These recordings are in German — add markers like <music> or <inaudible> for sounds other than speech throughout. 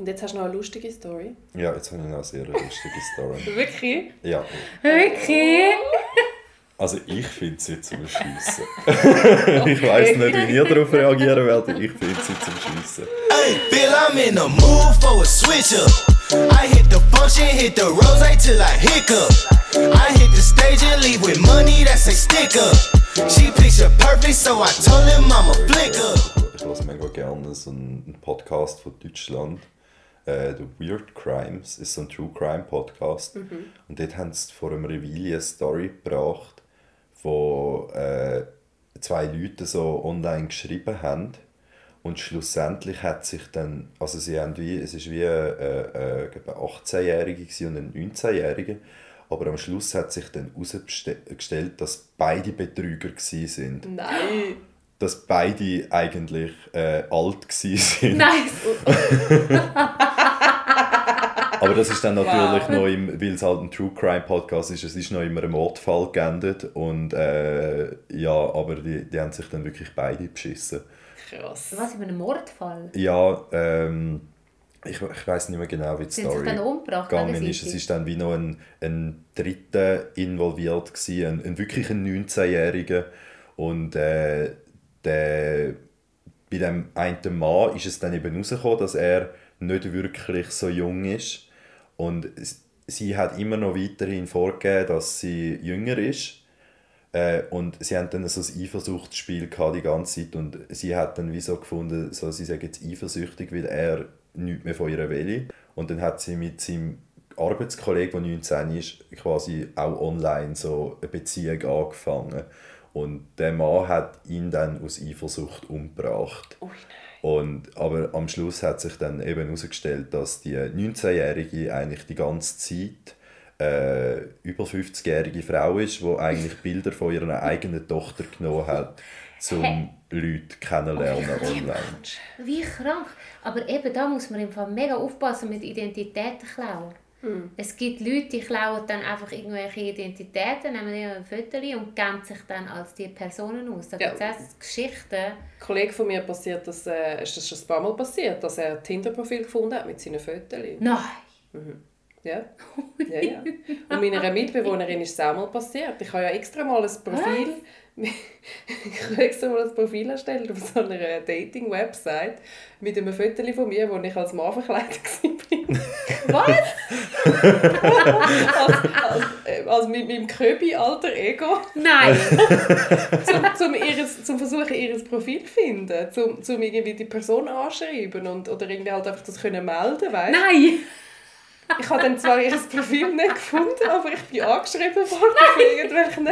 Und jetzt hast du noch eine lustige Story. Ja, jetzt habe ich noch eine sehr lustige Story. <laughs> Wirklich? Ja, Wirklich? also ich finde sie zum Schiessen. <laughs> ich weiß nicht, wie ihr darauf reagieren werdet. Ich finde sie zum Schiessen. Hey, Bill, I'm in the mood for a switch up. I hit the function, hit the rose till I hiccup. I hit the stage and leave with money that's a stick up. She picture perfect, so I told him I'm a flick up. Ich höre mega gerne so einen Podcast von Deutschland. Äh, The Weird Crimes ist so ein True Crime Podcast. Und dort haben sie vor einem Reveal eine Story gebracht, wo äh, zwei Leute so online geschrieben haben. Und schlussendlich hat sich dann, also sie haben wie, es ist wie äh, äh, ein 18-Jähriger gewesen und ein 19-Jähriger. Aber am Schluss hat sich dann herausgestellt, dass beide Betrüger sind Nein. Dass beide eigentlich äh, alt gsi <laughs> sind. Nice. <laughs> Aber das ist dann natürlich Wow. noch im, weil es halt ein True Crime Podcast ist, es ist noch immer ein Mordfall geendet und äh, ja, aber die, die haben sich dann wirklich beide beschissen. Krass. Was, in einem Mordfall? Ja, ähm, ich, ich weiß nicht mehr genau, wie die Sind Story gegangen ist. Es ist dann wie noch ein, ein Dritter involviert gewesen, ein, ein wirklich ein 19-Jähriger und äh, der, bei dem einen Mann ist es dann eben herausgekommen, dass er nicht wirklich so jung ist und sie hat immer noch weiterhin vorgegeben, dass sie jünger ist äh, und sie haben dann so ein Eifersuchtsspiel die ganze Zeit und sie hat dann wie so gefunden, so, sie sagt jetzt eifersüchtig, weil er nichts mehr von ihrer will. Und dann hat sie mit seinem Arbeitskollegen, der 19 ist, quasi auch online so eine Beziehung angefangen. Und der Mann hat ihn dann aus Eifersucht umgebracht. Ui, Und, aber am Schluss hat sich dann eben herausgestellt, dass die 19-Jährige eigentlich die ganze Zeit äh, über 50-jährige Frau ist, die eigentlich Bilder von ihrer eigenen Tochter genommen hat, um Hä? Leute kennenlernen online. Wie krank. Aber eben da muss man im Fall mega aufpassen mit Identitäten klauen. Es gibt Leute, die klauen dann einfach irgendwelche Identitäten, nehmen ein Foto und geben sich dann als die Personen aus. Da Ja. gibt es Geschichten. Ein Kollege von mir passiert, dass, äh, ist das schon ein paar Mal passiert, dass er ein Tinder-Profil gefunden hat mit seinen Fotos. Nein. Ja. <laughs> ja, ja. Und meiner Mitbewohnerin ist es auch mal passiert. Ich habe ja extra mal ein Profil, <laughs> ich habe extra mal ein Profil erstellt auf so einer Dating-Website mit einem Foto von mir, wo ich als Mann verkleidet <laughs> war. Was? als, als, als mit meinem Köbi-alter Ego. Nein. <laughs> zum, zum, ihres, zum Versuchen, ihr Profil zu finden, zum, zum irgendwie die Person anschreiben und, oder irgendwie halt einfach das können melden, weißt? Nein. Ich habe dann zwar ihr Profil nicht gefunden, aber ich bin angeschrieben worden von irgendwelchen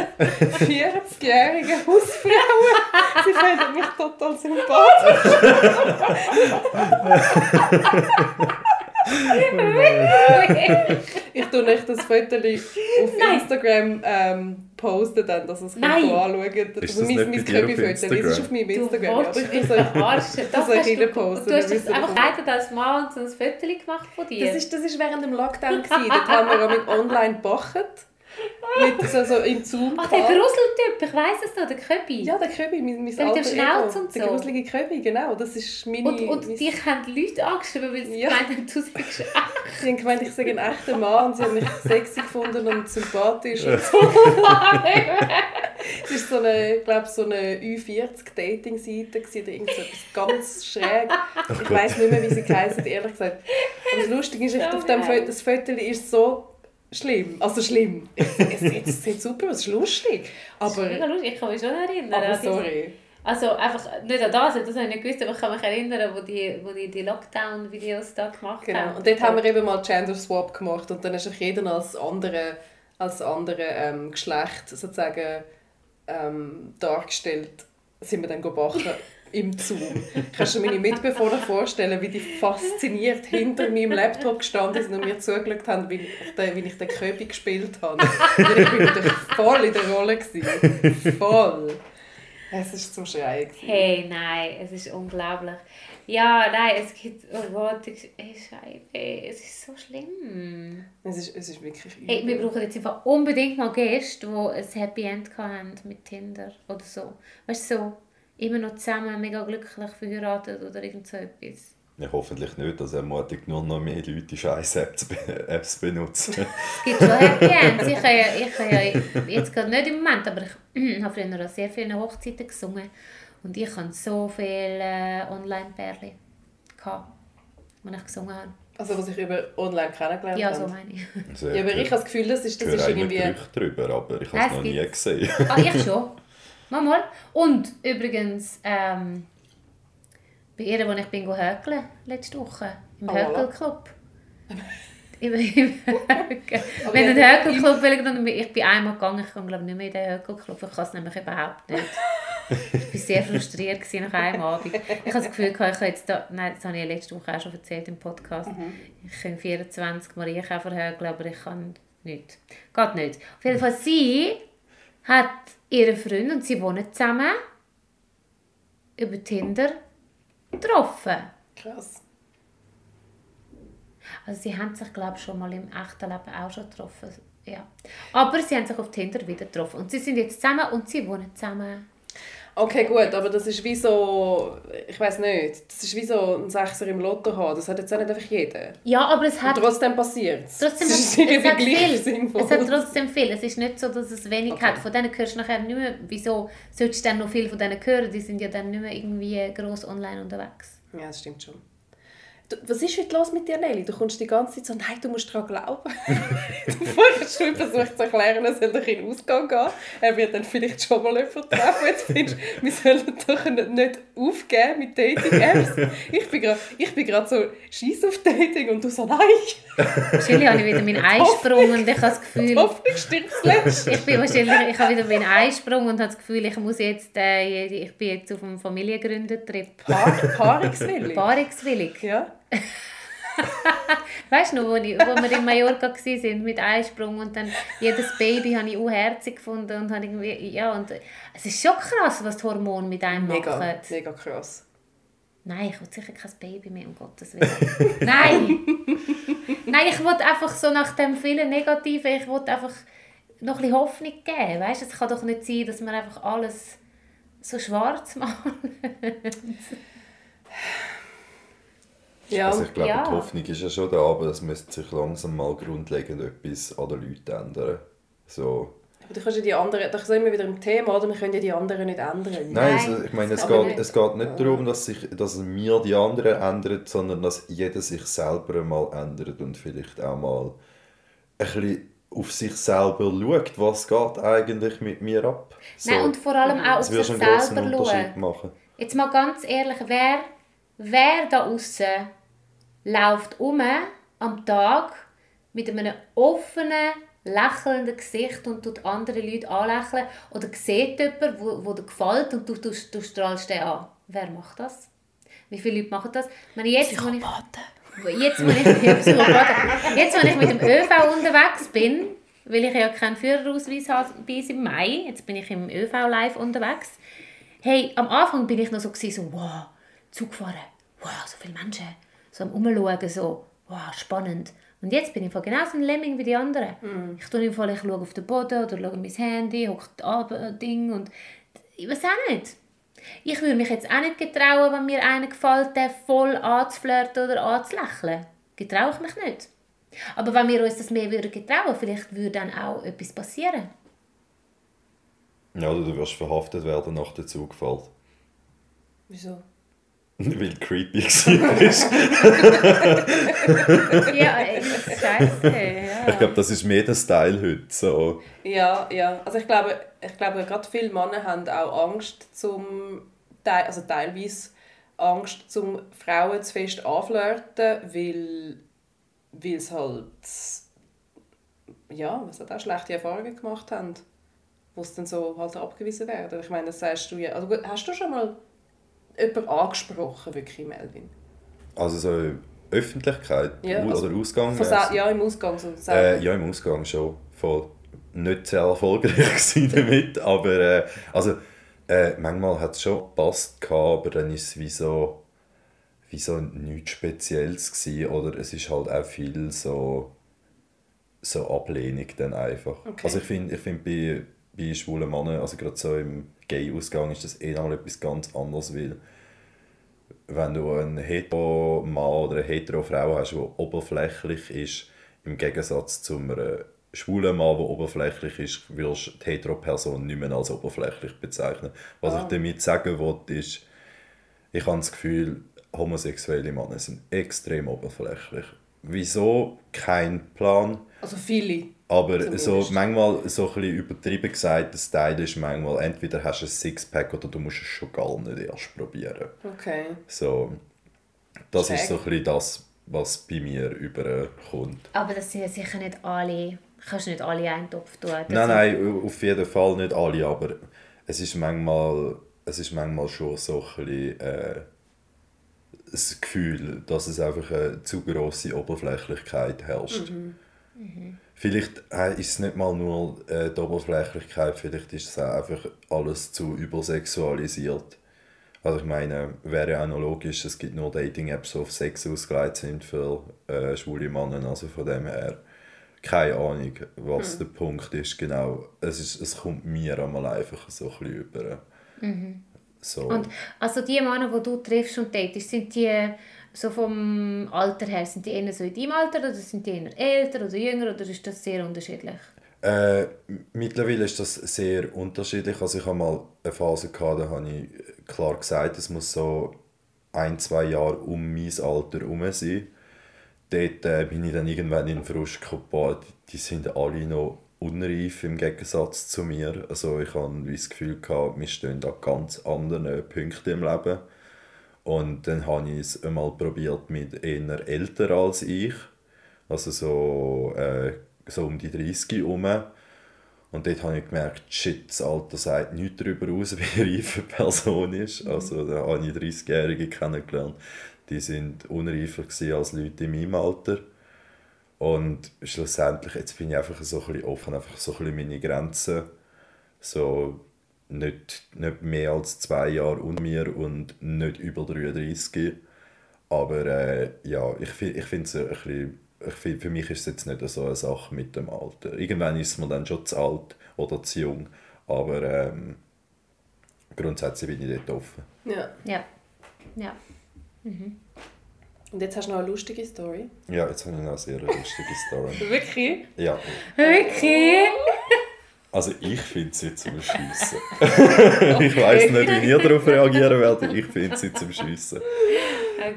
40-jährigen Hausfrauen. Sie finden mich total sympathisch. <laughs> Ich tue euch das Foto auf Nein. Instagram ähm, posten, dann, dass es Nein. anschauen. Ist Also das mein, nicht mein Köbi-Foto, das ist Instagram? auf meinem Du Instagram. Aber willst mich es <laughs> verarschen. das hast euch du, du hast das ihr einfach leider als Mann und so ein Foto gemacht von dir. Das ist, das ist während dem Lockdown. Gewesen. Dort haben wir auch mit <laughs> online gebacken. Mit so, so im Zoom. Ach, der Gruseltyp, ich weiss es noch, der Köbi. Ja, der Köbi, mein, mein Der mit dem Schnauz und Der so. gruselige Köbi, genau. Das ist meine... und und mein- dich haben die Leute angeschrieben, weil sie Ja. gemeint haben, du sagst Sie <laughs> haben gemeint, ich sei ein echter Mann und sie haben mich sexy gefunden und sympathisch. Und so. Es war so eine, ich glaube, so eine Ü40-Dating-Seite gewesen, oder irgend so etwas ganz schräg. Ich weiß nicht mehr, wie sie geheißen, ehrlich gesagt. Aber das Lustige ist, echt, auf dem Foto, das Foto ist so schlimm. Also schlimm. Es, es, sieht- es sieht super aus, es ist lustig. Aber, Mega lustig, ich kann mich schon erinnern. aber diese- sorry. Also einfach, nicht an das, das habe ich nicht gewusst, aber ich kann mich erinnern, wo die, wo die, die Lockdown-Videos da gemacht Genau. haben. Und dort haben wir eben mal Gender Swap gemacht und dann ist auch jeder als andere, als andere ähm, Geschlecht sozusagen ähm, dargestellt, sind wir dann gebacken <laughs> im Zoom. Kannst du meine Mitbewohner vorstellen, wie die fasziniert hinter meinem Laptop gestanden sind und mir zugeschaut haben, wie ich den, wie ich den Köbi gespielt habe. Weil ich bin natürlich voll in der Rolle. Gewesen. Voll. Es war zum Schreien. gewesen. Hey, nein, es ist unglaublich. Ja, nein, es gibt, oh Gott, ich, ey, es ist so schlimm. Es ist, es ist wirklich Hey, wir übel. brauchen jetzt einfach unbedingt mal Gäste, die ein Happy End hatten mit Tinder oder so. Weißt du, so, immer noch zusammen, mega glücklich verheiratet oder irgend so etwas. Ja, hoffentlich nicht. Das ermutigt nur noch mehr Leute, scheiß Apps, <laughs> Apps benutzen. Es gibt schon Happy Ends. Ich habe ja, ich habe ja jetzt gerade nicht im Moment, aber ich <clears throat> habe früher auch sehr viele Hochzeiten gesungen. Und ich hatte so viele Online-Pärchen, die ich gesungen habe. Also was ich über online kennengelernt Ja, habe. so meine ich. Also, Ja, aber ich habe das Gefühl, das ist, das höre ist irgendwie... Gerüchte drüber, aber ich habe es noch nie gesehen. Ah, ich schon. <laughs> Mal mal. Und übrigens, ähm, bei ihr, wo ich bin hökeln letzte Woche, im Ah, voilà. Hökelclub. <laughs> Im, im. Aber Wenn den Hökelclub will, ich bin einmal gegangen, ich kann glaube nicht mehr in den Hökelclub, ich kann es nämlich überhaupt nicht. Ich war sehr frustriert gewesen nach einem Abend. Ich habe das Gefühl, ich habe jetzt da, nein, das habe ich letzte Woche auch schon erzählt im Podcast. Ich kann 24 Marienkäfer hökeln, aber ich kann nicht. Geht nicht. Auf jeden Fall, sie hat ihren Freund und sie wohnen zusammen über Tinder getroffen. Krass. Also sie haben sich, glaube ich, schon mal im echten Leben auch schon getroffen. Ja. Aber sie haben sich auf Tinder wieder getroffen. Und sie sind jetzt zusammen und sie wohnen zusammen. Okay, gut, aber das ist wie so... Ich weiß nicht. Das ist wie so ein Sechser im Lotto haben. Das hat jetzt auch nicht einfach jeder. Ja, aber es Und hat trotzdem passiert es. Trotzdem das ist es, irgendwie hat viel. sinnvoll. es hat trotzdem viel. Es ist nicht so, dass es wenig Okay. hat. Von denen hörst du nachher nicht mehr. Wieso solltest du dann noch viel von denen hören? Die sind ja dann nicht mehr irgendwie gross online unterwegs. Ja, das stimmt schon. Was ist heute los mit dir, Nelly? Du kommst die ganze Zeit so, nein, du musst daran glauben. Vorher <laughs> hast du ihm versucht zu erklären, er soll doch in den Ausgang gehen. Er wird dann vielleicht schon mal jemanden treffen. Jetzt findest du, wir sollen doch nicht aufgeben mit Dating-Apps. Ich bin gerade ich bin gerade so scheiß auf Dating und du so, nein, Wahrscheinlich habe ich wieder meinen Einsprung und ich habe das Gefühl... Hoffnung stirbt zuletzt. <laughs> Ich bin wahrscheinlich, ich habe wieder meinen Einsprung und habe das Gefühl, ich muss jetzt, äh, ich bin jetzt auf einem Familiengründertrip. Paar, Paarungswillig. Paarungswillig. Ja. <laughs> Weißt du noch, wo, ich, wo wir in Mallorca waren mit Einsprung und dann jedes Baby habe ich auch herzig gefunden und habe irgendwie, ja und es ist schon krass, was die Hormone mit einem Mega, machen. mega krass. Nein, ich will sicher kein Baby mehr, um Gottes Willen. <laughs> Nein! Nein, ich will einfach so nach dem vielen Negativen, ich will einfach noch ein bisschen Hoffnung geben. Weißt du, es kann doch nicht sein, dass wir einfach alles so schwarz machen. <laughs> Ja, Also ich glaube, Ja. die Hoffnung ist ja schon da, aber es müsste sich langsam mal grundlegend etwas an den Leuten ändern. So. aber du kannst ja die anderen, da sind wir wieder im Thema, oder? Wir können ja die anderen nicht ändern. Nein, Nein, also, ich meine, es geht, nicht. es geht nicht darum, dass, sich, dass wir die anderen ändern, sondern dass jeder sich selber mal ändert und vielleicht auch mal ein bisschen auf sich selber schaut, was geht eigentlich mit mir ab. So, Nein, und vor allem auch auf sich selber schauen. machen. Jetzt mal ganz ehrlich, wer, wer da außen läuft um am Tag mit einem offenen, lächelnden Gesicht und tut andere Leute anlächeln oder sieht jemanden, wo, wo dir gefällt und du, du, du strahlst den an. Wer macht das? Wie viele Leute machen das? Ich meine, jetzt, wo ich, jetzt, wo ich, ja, Psychopathen. jetzt, wo ich mit dem ÖV unterwegs bin, weil ich ja keinen Führerausweis habe bis im Mai, jetzt bin ich im ÖV live unterwegs, Hey, am Anfang bin ich noch so, gewesen, so wow, Zug fahren, wow, so viele Menschen, so am Umschauen, so, wow, spannend. Und jetzt bin ich voll genauso ein Lemming wie die anderen. Ich tue im Fall, ich schaue auf den Boden oder schaue mein Handy, hocke Ding und ich weiß auch nicht. Ich würde mich jetzt auch nicht getrauen, wenn mir einer gefällt, den voll anzuflirten oder anzulächeln. Getraue ich mich nicht. Aber wenn wir uns das mehr würden getrauen, vielleicht würde dann auch etwas passieren. Ja, oder du wirst verhaftet werden nach der Zugfahrt. Wieso? Weil creepy warst. <laughs> Ja, ey, scheiße. Ja. Ich glaube, das ist mehr der Style heute. So. Ja, ja. Also ich glaube, ich glaube gerade viele Männer haben auch Angst zum, Teil- also teilweise Angst zum Frauen zu fest anflirten, weil, weil sie halt, ja, was hat auch schlechte Erfahrungen gemacht haben, wo sie dann so halt abgewiesen werden. Ich meine, das sagst du ja, also gut, hast du schon mal jemanden angesprochen, wirklich, Melvin? Also so Öffentlichkeit Ja, also oder Ausgang. Ja, im Ausgang so. Äh, ja, im Ausgang schon. Voll nicht sehr erfolgreich <laughs> gewesen damit, aber äh, also, äh, manchmal hat es schon gepasst, aber dann ist es wie so, wie so nichts Spezielles gewesen, oder es ist halt auch viel so, so Ablehnung dann einfach. Okay. Also ich finde ich find bei, bei schwulen Männern, also gerade so im Gay-Ausgang ist das eh noch mal etwas ganz anderes, weil wenn du einen Hetero-Mann oder eine Hetero-Frau hast, die oberflächlich ist, im Gegensatz zu einem schwulen Mann, der oberflächlich ist, willst du die Hetero-Person nicht mehr als oberflächlich bezeichnen. Was Ah. ich damit sagen will, ist, ich habe das Gefühl, homosexuelle Männer sind extrem oberflächlich. Wieso? Kein Plan. Also viele. Aber Zumindest. so manchmal so ein bisschen übertrieben gesagt, das Teil ist manchmal, entweder hast du ein Sixpack oder du musst es schon gar nicht erst probieren. Okay. So, das Check. ist so ein bisschen das, was bei mir überkommt. Aber das sind ja sicher nicht alle. Kannst du nicht alle in einen Topf tun. Nein, nein, auf jeden Fall nicht alle, aber es ist manchmal, es ist manchmal schon so ein bisschen äh, das Gefühl, dass es einfach eine zu grosse Oberflächlichkeit herrscht. Vielleicht äh, ist es nicht mal nur äh, die Oberflächlichkeit, vielleicht ist es auch einfach alles zu übersexualisiert. Also ich meine, wäre auch noch logisch, es gibt nur Dating-Apps, die auf Sex ausgelegt sind für äh, schwule Männer, also von dem her keine Ahnung, was der Punkt ist genau. Es, ist, es kommt mir einmal einfach so ein bisschen über. So. Und also die Männer, die du triffst und datest, sind die so vom Alter her, sind die eher so in deinem Alter oder sind die eher älter oder jünger oder ist das sehr unterschiedlich? Äh, mittlerweile ist das sehr unterschiedlich. Also ich habe mal eine Phase gehabt, da habe ich klar gesagt, es muss so ein, zwei Jahre um mein Alter herum sein. Dort äh, bin ich dann irgendwann in den Frust gekommen, die, die sind alle noch unreif im Gegensatz zu mir. Also ich habe das Gefühl gehabt, wir stehen an ganz anderen Punkten im Leben. Und dann habe ich es einmal probiert mit eher älter als ich. Also so, äh, so um die 30 herum. Und dort habe ich gemerkt, shit, das Alter sagt nichts darüber aus, <laughs> wie reif eine Person ist. Also da habe ich 30-Jährige kennengelernt, die sind unreifer als Leute in meinem Alter. Und schlussendlich, jetzt bin ich einfach so ein bisschen offen, einfach so ein bisschen meine Grenzen. So nicht, nicht mehr als zwei Jahre unter mir und nicht über 33. Aber äh, ja, ich, ich finde es ein bisschen, ich find, für mich ist es jetzt nicht so eine Sache mit dem Alter. Irgendwann ist man dann schon zu alt oder zu jung, aber ähm, grundsätzlich bin ich dort offen. Ja. Ja. Ja. Und jetzt hast du noch eine lustige Story. Ja, jetzt habe ich noch eine sehr lustige Story. <laughs> Wirklich? Ja, Okay. Also ich finde sie zum Schiessen. <laughs> <laughs> ich weiß nicht, wie ihr darauf reagieren werdet, ich finde sie zum Schiessen.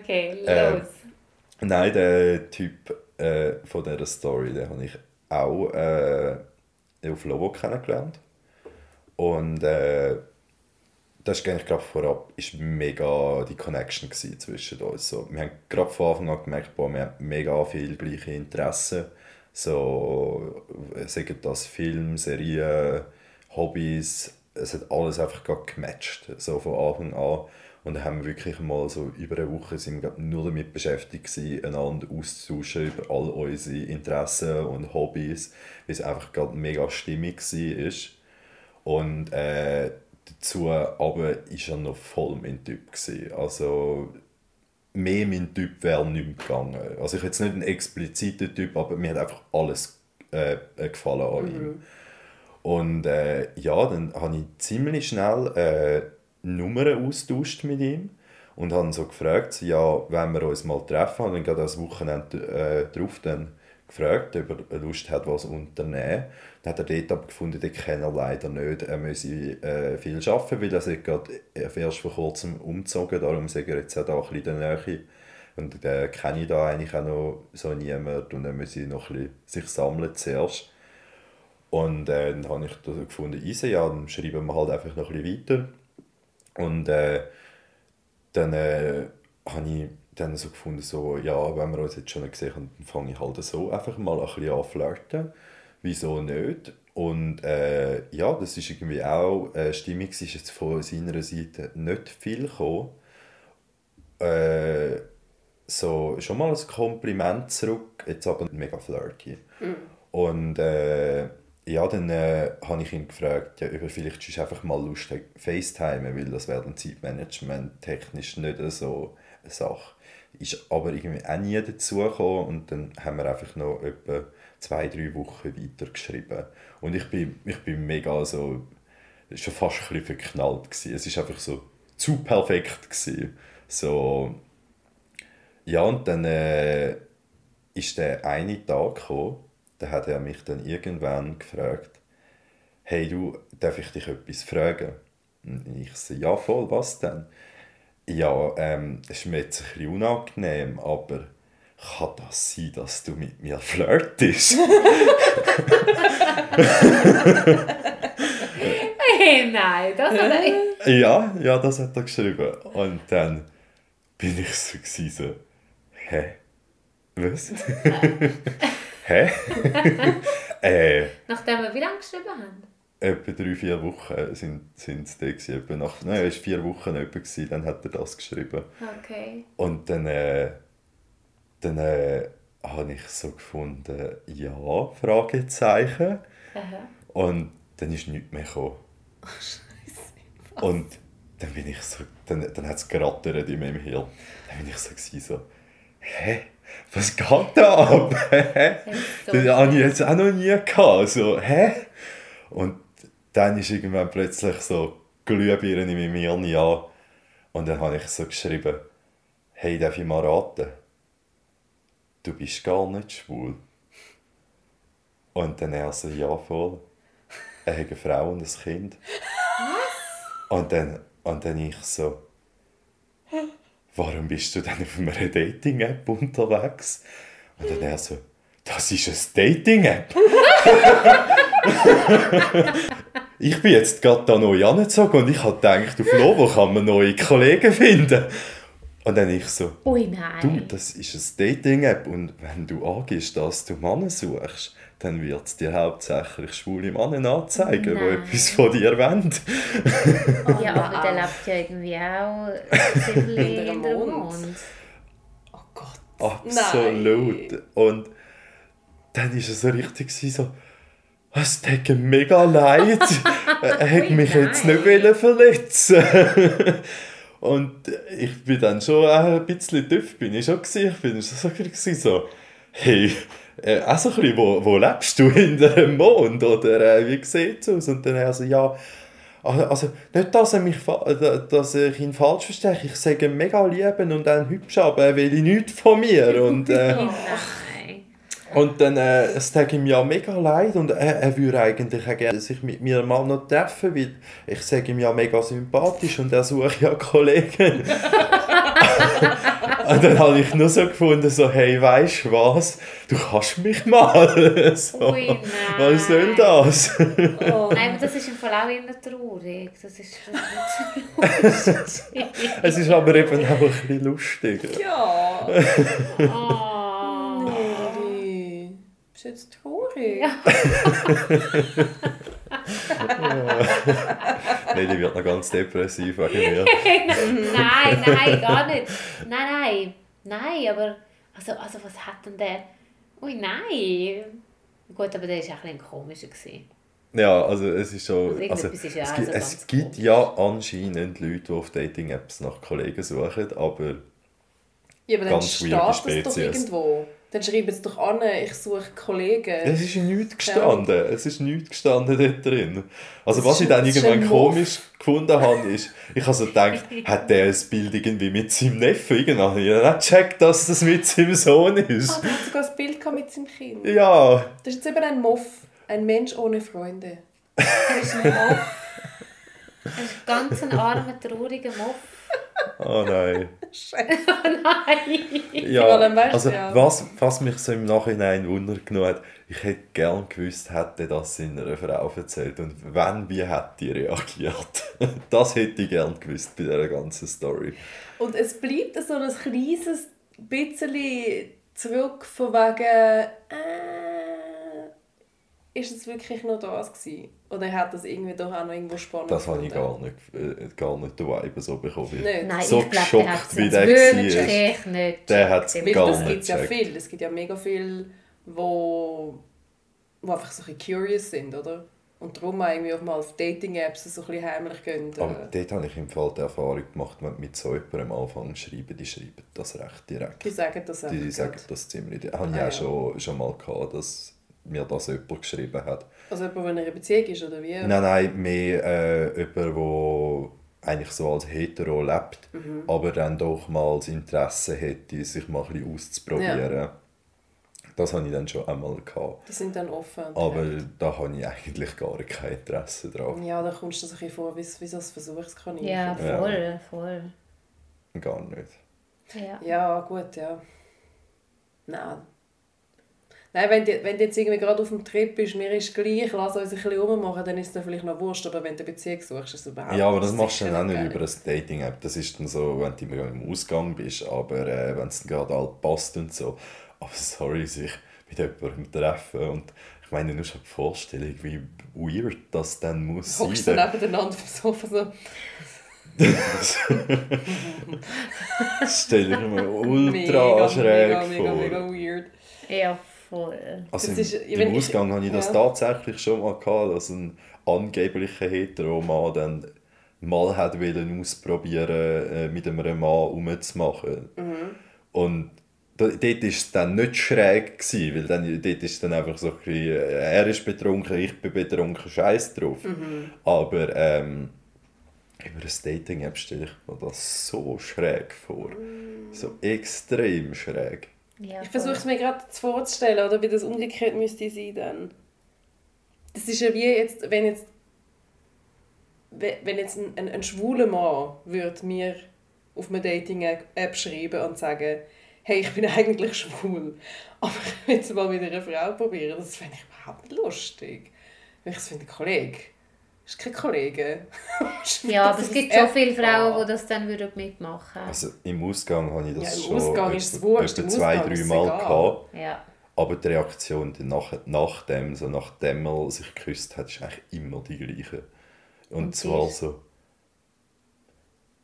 Okay, los. Ähm, Nein, der Typ äh, von dieser Story, den habe ich auch äh, auf Lovo kennengelernt. Und äh, das war eigentlich gerade vorab ist mega die Connection zwischen uns. So, wir haben gerade von Anfang an gemerkt, boah, wir haben mega viele gleiche Interessen. So, äh, sagen das Film, Serien, Hobbys, es hat alles einfach gematcht, so von Anfang an. Und dann haben wir wirklich mal so über eine Woche sind wir nur damit beschäftigt gewesen, einander auszutauschen über all unsere Interessen und Hobbys, weil es einfach gerade mega stimmig war. Und äh, dazu aber ist er noch voll mein Typ. Gewesen. Also mehr mein Typ wäre nicht mehr gegangen. Also ich jetzt nicht ein expliziter Typ, aber mir hat einfach alles äh, äh, gefallen an ihm. Und äh, ja, dann habe ich ziemlich schnell äh, Nummern austauscht mit ihm und habe so gefragt, ja, wenn wir uns mal treffen, und dann gerade das Wochenende äh, drauf dann gefragt, ob er Lust hat, was unternehmen. Dann hat er dort aber gefunden, den kennt er leider nicht. Er müsse äh, viel arbeiten, weil er sich gerade erst vor kurzem umgezogen darum sage er jetzt auch da ein bisschen in der Nähe. Und äh, kenne ich da eigentlich auch noch so niemand und dann muss ich noch ein bisschen sich sammeln zuerst. Und äh, dann habe ich da gefunden, easy, ja, dann schreiben wir halt einfach noch ein bisschen weiter. Und äh, dann äh, habe ich dann so gefunden, so, ja, wenn wir uns jetzt schon gesehen haben, dann fange ich halt so einfach mal ein bisschen an flirten. Wieso nicht? Und äh, ja, das ist irgendwie auch, äh, Stimmung ist jetzt von seiner Seite nicht viel gekommen. Äh, so, schon mal ein Kompliment zurück, jetzt aber mega flirty. Und äh, ja, dann äh, habe ich ihn gefragt, ja, ob er vielleicht sonst einfach mal Lust hat, FaceTime, weil das wäre dann Zeitmanagement technisch nicht so eine Sache. Ist aber irgendwie auch nie dazugekommen und dann haben wir einfach noch etwa zwei, drei Wochen weitergeschrieben. Und ich bin, ich bin mega so, schon fast ein bisschen verknallt gewesen. Es ist einfach so zu perfekt gewesen. So, ja, und dann äh, ist der eine Tag gekommen, da hat er mich dann irgendwann gefragt, hey du, darf ich dich etwas fragen? Und ich so, ja voll, was denn? Ja, ähm, es ist mir jetzt ein bisschen unangenehm, aber kann das sein, dass du mit mir flirtest? Hey, nein, das hat er... ja, ja, das hat er geschrieben. Und dann bin ich so, gewesen, hä? Was? <laughs> hä? <laughs> äh, Nachdem wir wie lange geschrieben haben? Etwa drei, vier Wochen sind, sind es da gewesen. Etwa nach, nein, es war vier Wochen etwa, gewesen, dann hat er das geschrieben. Okay. Und dann, äh, dann äh, habe ich so gefunden, ja, Fragezeichen. Aha. Und dann ist nichts mehr gekommen. Und dann bin ich so, dann, dann hat es gerattert in meinem Hirn. Dann bin ich so, so hä? Was geht da ab? <laughs> Hä? Das habe ich jetzt auch noch nie gehabt. So, hä? Und dann ist irgendwann plötzlich so Glühbirne in meinem Hirn ja. Und dann habe ich so geschrieben, hey, darf ich mal raten? Du bist gar nicht schwul. Und dann er so, ja voll. Er hat eine Frau und ein Kind. Und dann, und dann ich so, warum bist du dann auf einer Dating-App unterwegs? Und dann er so, das ist eine Dating-App. <laughs> ich bin jetzt gerade da neu angezogen und ich habe gedacht, auf Lovo kann man neue Kollegen finden. Und dann ich so, Ui, du, nein. das ist eine Dating-App und wenn du angehst, dass du Männer suchst, dann wird es dir hauptsächlich schwule Männer anzeigen, die etwas von dir wollen. <laughs> ja, aber der lebt ja irgendwie auch in der Mond. Oh Gott. Absolut. Nein. Und dann war es so richtig so, es tut mir mega leid. <laughs> er hat mich jetzt nicht wollen verletzen <laughs> Und ich bin dann schon ein bisschen tief, bin ich schon gewesen. Ich bin so gewesen, so, hey, äh, auch so ein bisschen, wo, wo lebst du hinter dem Mond? Oder äh, wie sieht es aus? Und dann er so, ja, also, nicht, dass, er mich, äh, dass ich ihn falsch verstehe. Ich sage mega lieben und auch hübsch, aber er will nichts von mir. Und, äh. <laughs> und dann, äh, es tut ihm ja mega leid und er, er würde eigentlich auch gerne sich mit mir mal noch treffen, weil ich sage ihm ja mega sympathisch und er sucht ja Kollegen. <laughs> und dann habe ich nur so gefunden, so, hey, weißt du was, du kannst mich mal. <laughs> so, Ui, nein. was soll das? Oh. <laughs> Nein, aber das ist im Fall auch eher traurig. Das ist, das ist lustig. es ist aber eben auch ein bisschen lustiger. Ja. Oh. Du jetzt traurig? Ja. <laughs> Nelly wird noch ganz depressiv <laughs> nein, nein, gar nicht. Nein, nein. Nein, aber... Also, also was hat denn der... Ui, nein. Gut, aber der war auch ein bisschen komischer. Gewesen. Ja, also es ist schon. Also Also, ist ja es, auch gibt, so es gibt komisch. ja anscheinend Leute, die auf Dating-Apps nach Kollegen suchen, aber Ja, aber dann Ganz steht weirde das doch Spezies. irgendwo. Dann schreiben sie doch an, ich suche Kollegen. es ist nichts gestanden. Es ist nichts gestanden dort drin. Also Das was ist ich ein- dann das irgendwann ein Muff. komisch gefunden habe, ist, ich habe so gedacht, <laughs> hat der ein Bild irgendwie mit seinem Neffen? Irgendwann habe ich dann gecheckt, dass das mit seinem Sohn Ah, ist. der hat sogar ein Bild mit seinem Kind. Ja, Das ist jetzt eben ein Moff. Ein Mensch ohne Freunde. Er ist ein Moff. Er ist ganz ein armer, trauriger Moff. Oh nein. Nein. Ja, Vor allem, weißt du, also ja. was, was mich so im Nachhinein Wunder genommen hat, ich hätte gern gewusst, hätte das seiner Frau erzählt und wenn, wie hätte die reagiert. <laughs> Das hätte ich gern gewusst bei dieser ganzen Story. Und es bleibt so ein kleines bisschen zurück von wegen, äh, ist es wirklich nur das gewesen? Oder hat das irgendwie doch auch noch irgendwo spannend Das habe ich gar nicht, äh, gar nicht den Vibe so bekommen. Nicht? Nein, So ich glaube, geschockt, der hat wie es der wirklich war. nicht Der gecheckt. Weil gar das nicht gibt es ja viel. Es gibt ja mega viel, wo, wo einfach so ein bisschen curious sind, oder? Und darum auch irgendwie auch mal auf Dating-Apps so ein bisschen heimlich gehen. Aber Äh, dort habe ich im Fall die Erfahrung gemacht, wenn mit so jemandem anfangen zu schreiben, die schreiben das recht direkt. die sagen das einfach. Die sagen das ziemlich direkt. Habe ich Ah, auch ja. schon, schon mal gehabt, dass mir das jemand geschrieben hat. Also jemand, der in einer Beziehung ist, oder wie? Nein, nein, mehr äh, jemand, wo eigentlich so als hetero lebt, Mhm. aber dann doch mal das Interesse hätte, sich mal ein bisschen auszuprobieren. Das hatte ich dann schon einmal. Gehabt. Die sind dann offen. Aber direkt. da habe ich eigentlich gar kein Interesse drauf. Ja, da kommst du dir so ein bisschen vor, wie, wie so ein Versuchskaninchen. Ja, Ja. voll, voll. Gar nicht. Ja. Ja, gut, ja. Nein. Nein, wenn du, wenn du jetzt irgendwie gerade auf dem Trip bist, mir ist gleich, lass uns ein bisschen rummachen, dann ist es dann vielleicht noch wurscht, aber wenn du eine Beziehung suchst, ist es überhaupt Ja, aber das machst du dann auch nicht geil. über eine Dating-App. Das ist dann so, wenn du immer im Ausgang bist, aber äh, wenn es dann gerade halt passt und so. Aber sorry, sich mit jemandem treffen und ich meine, nur schon die Vorstellung, wie weird das dann muss Du hockst sein. so nebeneinander auf dem Sofa so, <laughs> Das stelle ich mir ultra mega, schräg mega, vor. mega, mega weird. Ja, voll. Also Das im, ist- im wenn ich- Ausgang habe ich das ja. tatsächlich schon mal gehabt, dass ein angeblicher Hetero-Mann dann mal hat wollen ausprobieren, äh, mit einem Mann rumzumachen. Mhm. Und dort war es dann nicht schräg, gewesen, weil dann, dort ist dann einfach so ein bisschen, äh, er ist betrunken, ich bin betrunken, scheiß drauf. Mhm. Aber ähm, über eine Dating-App stelle ich mir das so schräg vor. So extrem schräg. Ja, Ich versuche es mir gerade vorzustellen, oder wie das umgekehrt müsste sein dann. Das ist ja wie jetzt, wenn jetzt we- wenn jetzt ein, ein, ein schwuler Mann würde mir auf einer Dating-App schreiben und sagen, hey, ich bin <laughs> eigentlich schwul, aber ich will es mal mit einer Frau probieren, das fände ich überhaupt nicht lustig. Ich finde, Kollege. Das ist kein Kollege. <laughs> Ja, aber es gibt schon viele Frauen, wahr. die das dann würden mitmachen Also im Ausgang habe ich das Ja, im schon Ausgang ist es wurscht, etwa im zwei, drei Mal gehabt. Ja. Aber die Reaktion nach, nach dem, so nachdem man sich geküsst hat, ist eigentlich immer die gleiche. Und, Und zwar so,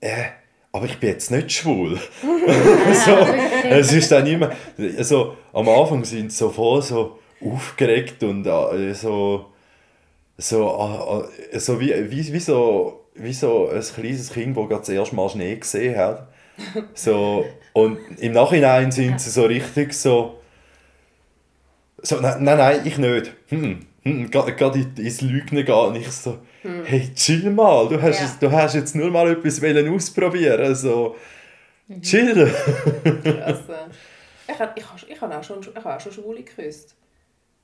äh, aber ich bin jetzt nicht schwul. <laughs> <laughs> Ah, so, wirklich. es ist dann immer, also am Anfang sind sie so voll so aufgeregt und äh, so, so, äh, so wie, wie, wie, so, wie so ein kleines Kind, das gerade das erste Mal Schnee gesehen hat. <laughs> So, und im Nachhinein sind sie so richtig so, so nein, nein, nein ich nicht. Hm, hm, Gerade ins Lügnen gehen und ich so, hey, chill mal, du hast, Ja. jetzt, du hast jetzt nur mal etwas wollen ausprobieren so, chill. Krass. äh. <laughs> Ich habe ich, hab- ich hab auch schon, ich hab auch schon Schwule geküsst.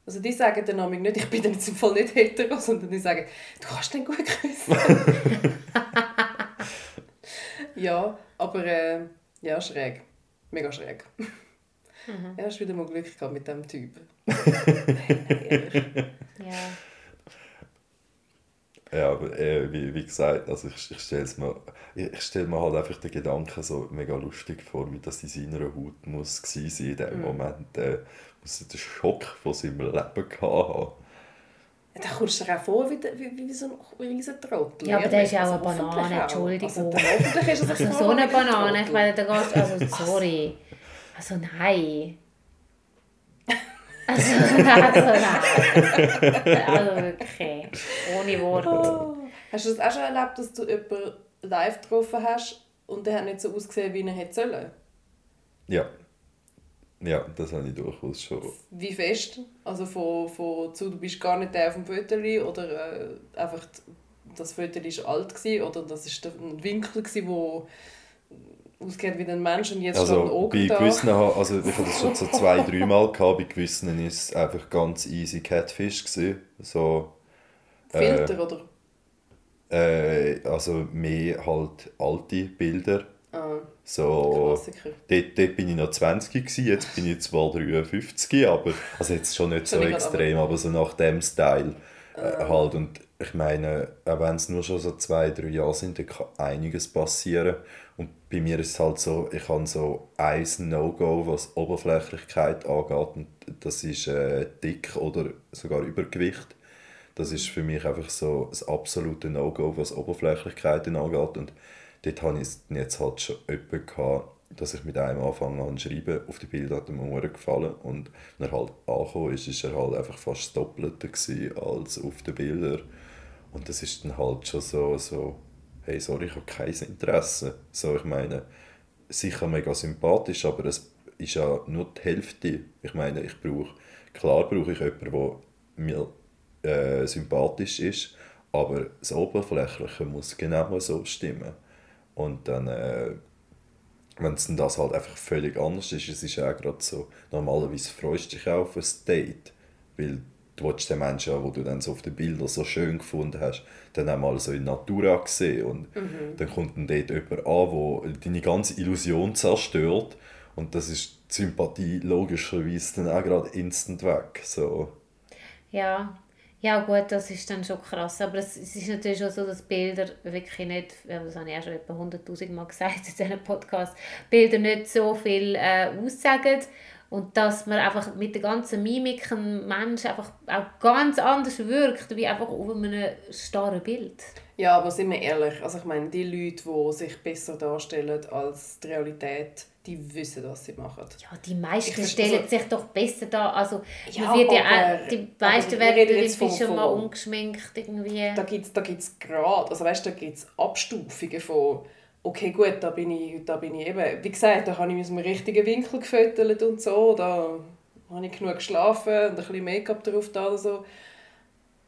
Also die sagen dann nämlich nicht, ich bin dann jetzt im Fall nicht hetero, sondern die sagen, du kannst den gut küssen. <laughs> ja, aber äh, ja, schräg. Mega schräg. Ja, hast wieder mal Glück gehabt mit diesem Typ. Nein, <laughs> ehrlich. ja. Ja, aber äh, wie, wie gesagt, also ich, ich stelle mir, ich, ich stell mir halt einfach den Gedanken so mega lustig vor, wie das in seiner Haut muss gewesen sein in dem Moment. Äh, muss er den Schock von seinem Leben gehabt haben. Da kommst du dir auch vor wie, wie, wie so ein riesen Trottel. Ja, aber der ist ja Also auch eine Banane. Entschuldigung. Also, hoffentlich ist es <laughs> Also so eine. Banane, ich meine, da gehst also sorry. Also nein. <laughs> Also, also nein. Also wirklich. Ohne Worte. Oh. Hast du das auch schon erlebt, dass du jemanden live getroffen hast und der hat nicht so ausgesehen, wie er hätte sollen? Ja. Ja, das habe ich durchaus schon. Wie fest? Also von, von zu, du bist gar nicht der auf dem Foto oder äh, einfach das Foto war alt gewesen, oder das ist ein Winkel, gewesen, wo ausgeht wie ein Mensch und jetzt Also bei Augen da. gewissen, also ich habe das schon so zwei, drei Mal gehabt, bei gewissen war es einfach ganz easy Catfish. Gewesen. So, Filter, oder? äh, also mehr halt alte Bilder. Ah, So, Klassiker. dort, dort bin ich noch 20 gewesen, jetzt bin ich zwar 53, aber also jetzt schon nicht so extrem, aber so nach dem Style äh, halt. Und ich meine, auch wenn es nur schon so zwei, drei Jahre sind, dann kann einiges passieren. Und bei mir ist es halt so, ich habe so ein No-Go, was Oberflächlichkeit angeht, und das ist äh, dick oder sogar Übergewicht. Das ist für mich einfach so das absolute No-Go, was Oberflächlichkeiten angeht. Und dort habe ich jetzt halt schon jemanden gehabt, dass ich mit einem anfangen an zu schreiben. Auf die Bilder hat mir verdammt gefallen. Und wenn er halt angekommen ist, ist er halt einfach fast das als auf den Bildern. Und das ist dann halt schon so, so hey, sorry, ich habe kein Interesse. So, ich meine, sicher mega sympathisch, aber es ist ja nur die Hälfte. Ich meine, ich brauche, klar brauche ich jemanden, der mir äh, sympathisch ist, aber das Oberflächliche muss genau so stimmen. Und dann, äh, wenn es das halt einfach völlig anders ist, es ist auch gerade so, normalerweise freust du dich auch auf ein Date, weil du willst den Menschen, den du dann so auf den Bildern so schön gefunden hast, dann auch mal so in Natura gesehen und Mhm. dann kommt dann dort jemand an, der deine ganze Illusion zerstört und das ist die Sympathie logischerweise dann auch gerade instant weg. So. Ja. Ja gut, das ist dann schon krass, aber es, es ist natürlich auch so, dass Bilder wirklich nicht, das habe ich auch schon etwa 100'000 Mal <laughs> gesagt in diesem Podcast, Bilder nicht so viel äh, aussagen und dass man einfach mit der ganzen Mimik ein Mensch einfach auch ganz anders wirkt, wie einfach auf einem starren Bild. Ja, aber sind wir ehrlich, also ich meine, die Leute, die sich besser darstellen als die Realität, die wissen, was sie machen. Ja, die meisten Ich- stellen also- sich doch besser da. Also, Ja, man wird ja aber- auch, die meisten werden irgendwie von- schon mal ungeschminkt irgendwie. Da gibt es da gibt's Grad, also weißt, da gibt es Abstufungen von okay gut, da bin ich, da bin ich eben, wie gesagt, da habe ich aus dem richtigen Winkel gefüttert und so, da habe ich genug geschlafen und ein bisschen Make-up drauf da oder so,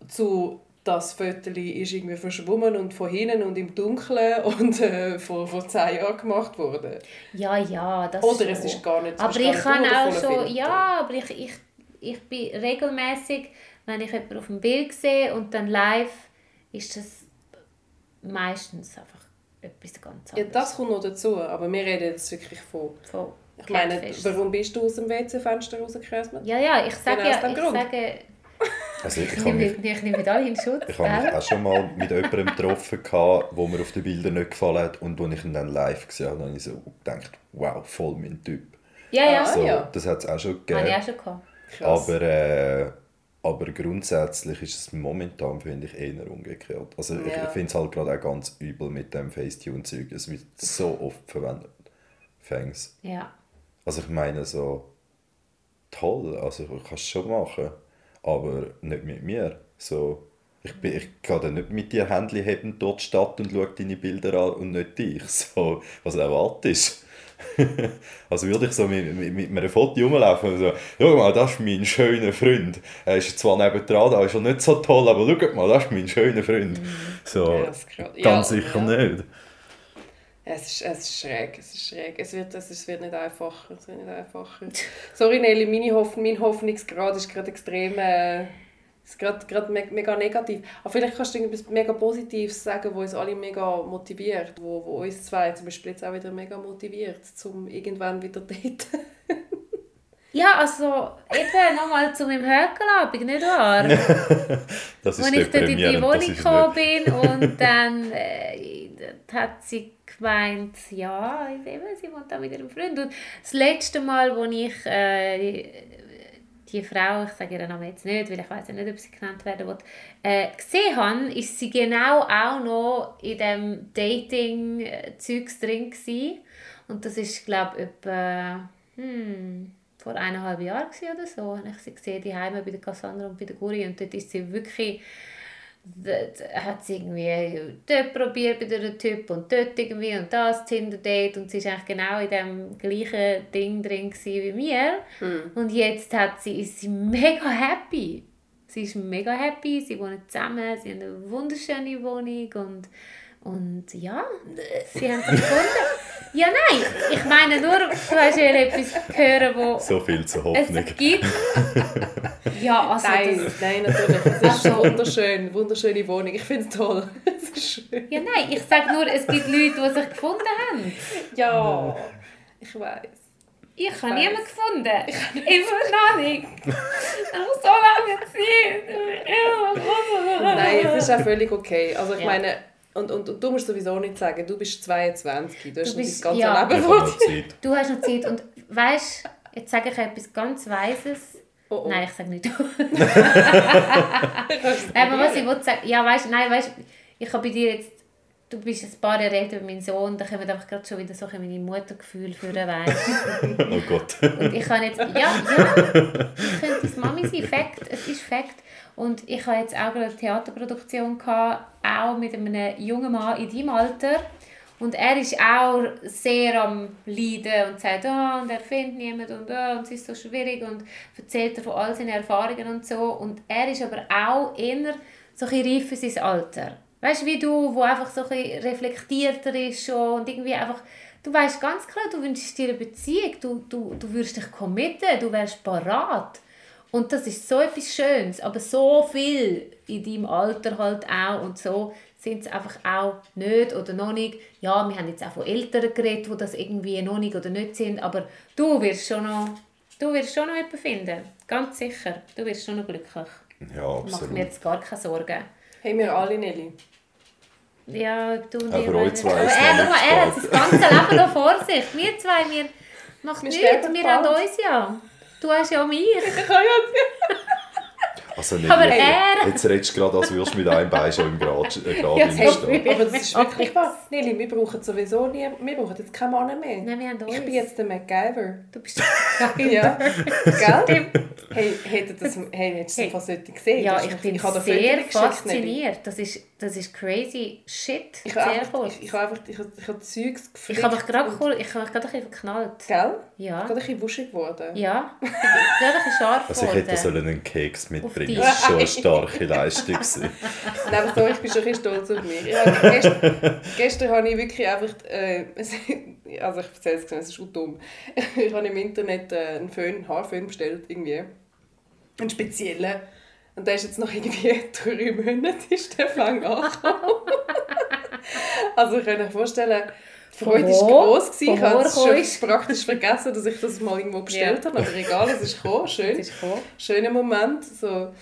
zu das Föteli ist irgendwie verschwommen und von hinten und im Dunkeln <laughs> und äh, vor, vor zehn Jahren gemacht worden. Ja, ja, das Oder es ist gar nicht es Aber ich kann auch Filter. ja, aber ich, ich, ich bin regelmäßig, wenn ich jemanden auf dem Bild sehe und dann live, ist das meistens einfach etwas ganz Ja, anderes. das kommt noch dazu, aber wir reden jetzt wirklich von... Von Ich meine, warum bist du aus dem WC-Fenster rausgekröselt? Ja, ja, ich sage Genau ja, ich Grund. sage, Also ich, ich habe nehme, mich, ich nehme alle in Schutz. ich habe mich auch schon mal mit jemandem getroffen, gehabt, wo mir auf den Bildern nicht gefallen hat und wo ich ihn dann live gesehen habe, habe ich so gedacht, wow, voll mein Typ. Ja, ja, Ah, So, ja. Das hat es auch schon habe gegeben. ich auch schon gehabt. Krass. Aber, äh, aber grundsätzlich ist es momentan, finde ich, eher umgekehrt. Also ich, Ja. ich finde es halt gerade auch ganz übel mit dem Facetune-Zeug. Es wird so oft verwendet. Fangs. Ja. Also ich meine so, toll, also ich kann es schon machen, aber nicht mit mir. So, ich, bin, ich gehe dann nicht mit dir Händchen heben die Stadt und schaue deine Bilder an und nicht dich. <laughs> So, was erwartest <laughs> Also würde ich so mit, mit, mit einem Foto rumlaufen und so, schau mal, das ist mein schöner Freund. Er ist zwar nebendran, da ist er nicht so toll, aber schau mal, das ist mein schöner Freund. So, Ja, ganz Ja, sicher ja. nicht. Es ist, es ist schräg, es ist schräg. Es wird, es, ist- es wird nicht einfacher, es wird nicht einfacher. Sorry Nelly, meine Hoffnung, mein Hoffnungsgrad ist gerade extrem, äh, ist gerade, gerade me- mega negativ. Aber vielleicht kannst du irgendwas mega Positives sagen, wo uns alle mega motiviert, wo, wo uns zwei zum Beispiel jetzt auch wieder mega motiviert, um irgendwann wieder daten. <laughs> Ja, also eben nochmal zu meinem Höckelabend, nicht wahr? <laughs> Das Als ist ich dort in die das Wohnung gekommen bin <laughs> und dann äh, hat sie gemeint, ja, eben, sie wohnt da mit ihrem Freund. Und das letzte Mal, wo ich äh, die Frau, ich sage ihren Namen jetzt nicht, weil ich weiß ja nicht, ob sie genannt werden will, äh, gesehen habe, ist sie genau auch noch in dem Dating-Zeugs drin gewesen. Und das ist, glaube ich, etwa hm, vor eineinhalb Jahren oder so. Habe ich sie gesehen, die Heime bei der Cassandra und bei der Guri. Und dort ist sie wirklich hat sie irgendwie dort probiert bei einem Typ und dort irgendwie und das Tinder-Date und sie war eigentlich genau in dem gleichen Ding drin wie mir. Und jetzt hat sie, ist sie mega happy. Sie ist mega happy, sie wohnen zusammen, sie haben eine wunderschöne Wohnung und, und ja, sie haben sich gefunden. Ja, nein, ich meine nur, du hast ja etwas hören, wo So viel zur Hoffnung. es gibt. Ja, also Nein, das, nein, natürlich. Es ist Also- wunderschön, wunderschöne Wohnung. Ich finde es toll. <laughs> Es ist schön. Ja, nein, ich sage nur, es gibt Leute, die sich gefunden haben. Ja, ich weiß. Ich habe niemanden gefunden. Immer noch nicht. Das muss so lange sein. Nein, es ist auch völlig okay. Also ich Ja. meine, und, und, und du musst sowieso nicht sagen, du bist 22, du hast Du noch bist- dein ganze ja. Leben vor habe dir. noch Zeit. Du hast noch Zeit und weißt, jetzt sage ich etwas ganz Weises. Oh, oh. Nein, ich sage nicht. <laughs> Du Aber was ich wollte sagen, ja, weißt, nein, weißt, ich habe bei dir jetzt, du bist ein paar Jahre älter als mein Sohn, da kommen einfach gerade schon wieder so ein meine Muttergefühle für weißt. <laughs> Oh Gott. Und ich kann jetzt, ja, ja, ich <laughs> könnte das Mami sein, Fakt, es ist Fakt. Und ich habe jetzt auch eine Theaterproduktion gehabt, auch mit einem jungen Mann in deinem Alter. Und er ist auch sehr am Leiden und sagt, oh, und er findet niemanden und, oh, und es ist so schwierig und erzählt er von all seinen Erfahrungen und so. Und er ist aber auch eher so ein reif für sein Alter. Weißt du, wie du, wo einfach so ein reflektierter ist schon und irgendwie einfach, du weißt ganz klar, du wünschst dir eine Beziehung, du, du, du würdest dich committen, du wärst parat. Und das ist so etwas Schönes, aber so viel in deinem Alter halt auch und so sind es einfach auch nicht oder noch nicht. Ja, wir haben jetzt auch von Eltern geredet, die das irgendwie noch nicht oder nicht sind, aber du wirst schon noch, du wirst schon noch jemanden finden. Ganz sicher. Du wirst schon noch glücklich. Ja, Mach absolut. mir jetzt gar keine Sorgen. Haben wir alle, Nelly. Ja, du und ich wollen euch zwei nicht. ist Aber er, er hat das ganze Leben noch vor sich. Wir zwei, wir macht Wir nichts. Wir bald. haben uns ja. Du hast ja mich. <laughs> Ich kann ja Also nicht Aber er- Jetzt redest du gerade, als würdest du mit einem Bein schon im Grad, äh, Grad Ja, reinstehen. Aber das ist wirklich wahr. Nelly, wir brauchen sowieso nie, wir brauchen jetzt keinen Mann mehr. Nein, wir haben uns. Ich bin jetzt der MacGyver. Du bist geil. Ja, gell? Hey, hättet das, hey, hättest du Hey. das fast heute gesehen? Ja, ich bin dir sehr fasziniert. Das ist, das ist crazy shit. Ich habe sehr einfach, ich, ich habe einfach, ich habe, ich habe Zeugs. Ich habe mich gerade cool, ich habe mich gerade ein bisschen verknallt. Gell? Ja. Gerade ein bisschen wuschig geworden. Ja. Ich bin gerade ein bisschen scharf Also ich hätte geworden. sollen einen Keks mitbringen dich. Das war schon eine starke Leistung. gewesen. Nein, aber sorry, ich bin schon ein bisschen stolz auf mich. Ich habe, gestern, gestern habe ich wirklich einfach, äh, <laughs> also ich erzähle es, es ist schon dumm. Ich habe im Internet äh, einen Föhn, einen Haarföhn bestellt, irgendwie. Einen speziellen. Und der ist jetzt noch irgendwie <laughs> drei Monate ist der lang angekommen. <laughs> also ich kann mir vorstellen, die Freude war gross. gewesen. Ich habe gekommen schon praktisch vergessen, dass ich das mal irgendwo bestellt Ja. habe. Aber egal, es ist gekommen, <laughs> schön ist cool. schöner Moment. So.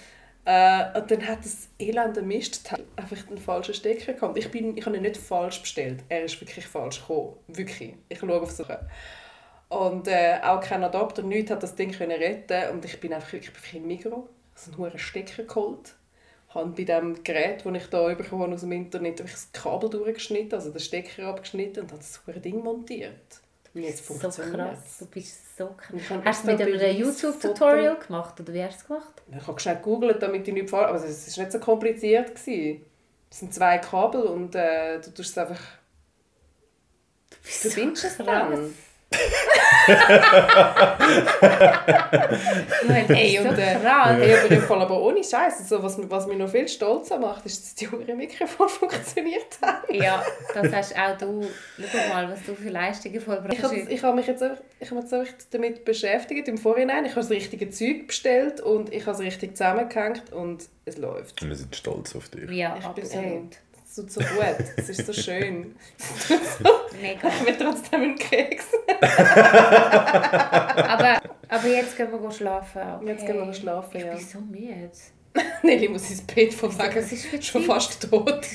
Äh, und dann hat das elende Mistteil einfach den falschen Stecker gehabt. Ich, bin, ich habe ihn nicht falsch bestellt. Er ist wirklich falsch gekommen. Wirklich. Ich schaue auf so. Und äh, auch kein Adapter, nichts hat das Ding können retten Und ich bin einfach wirklich bei Migros, einen hohen Stecker geholt. Habe bei dem Gerät, das ich da bekommen habe aus dem Internet, habe ich das Kabel durchgeschnitten, also den Stecker abgeschnitten und habe das hohe Ding montiert. Und jetzt So krass. Du bist so krass. Hast du mit einem YouTube-Tutorial gemacht oder wie hast du es gemacht? Ich habe schnell gegoogelt, damit ich nicht falsch... Aber es war nicht so kompliziert. Gewesen. Es sind zwei Kabel und äh, du tust es einfach... Du verbindest es dann. Hey, und, so äh, krass. Hey, aber im Fall aber ohne Scheiß. Also, was, was mich noch viel stolzer macht, ist, dass die Uhren Mikrofon <laughs> funktioniert haben. Ja, das hast auch du. Schau mal, was du für Leistungen vollbracht Ich hast. habe, ich habe mich jetzt einfach, ich habe mich jetzt einfach damit beschäftigt im Vorhinein. Ich habe das richtige Zeug bestellt und ich habe es richtig zusammengehängt und es läuft. Und wir sind stolz auf dich. Ja, Ich bin absolut. Es tut so gut. Es ist so <laughs> schön. Mega. Ich will trotzdem einen Keks. Aber, aber jetzt gehen wir schlafen. Okay. Jetzt gehen wir schlafen, Ich ja. bin so müde. Nelly muss ins Bett von wegen Was ist schon fast tot. <laughs>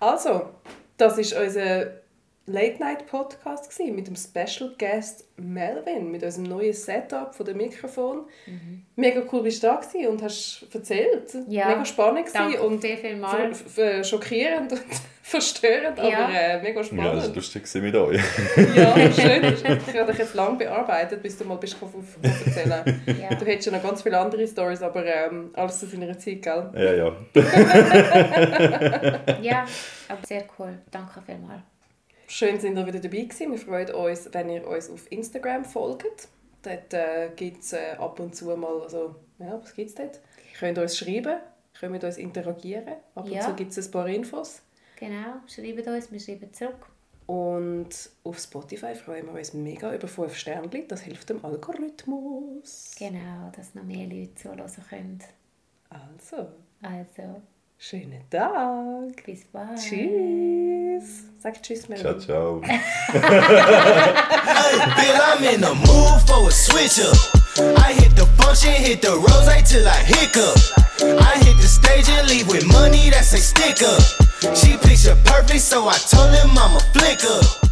also, das war unser Late-Night-Podcast gewesen mit dem Special Guest Melvin, mit unserem neuen Setup von dem Mikrofon. Mega cool bist du da gewesen und hast erzählt. Mhm. Ja. Mega spannend Danke und viel, viel mal. schockierend und <laughs> verstörend, Ja. aber äh, mega Ja, das war spannend. lustig mit euch. Ja, <laughs> schön. Ich habe dich jetzt lange bearbeitet, bis du mal bist auf, auf, auf erzählen. Ja. Du hättest ja noch ganz viele andere Stories, aber ähm, alles zu seiner Zeit, gell? Ja, ja. ja, aber sehr cool. Danke vielmals. Schön, sind ihr wieder dabei gewesen. Wir freuen uns, wenn ihr uns auf Instagram folgt. Dort äh, gibt es äh, ab und zu mal, also, ja, was gibt es dort? Ihr könnt uns schreiben, könnt mit uns interagieren. Ab und Ja. zu gibt es ein paar Infos. Genau, schreibt uns, wir schreiben zurück. Und auf Spotify freuen wir uns mega über 5 Sternchen. Das hilft dem Algorithmus. Genau, dass noch mehr Leute zuhören können. Also, Also, schönen Tag. bis bald. Tschüss. Sag Tschüss, Melanie. Ciao, ciao. Bill, I'm in the mood for a switch up. I hit the function, hit the rose till I hiccup. I hit the stage and leave with money that's a sticker. She picture perfect, so I told him I'm a flicker.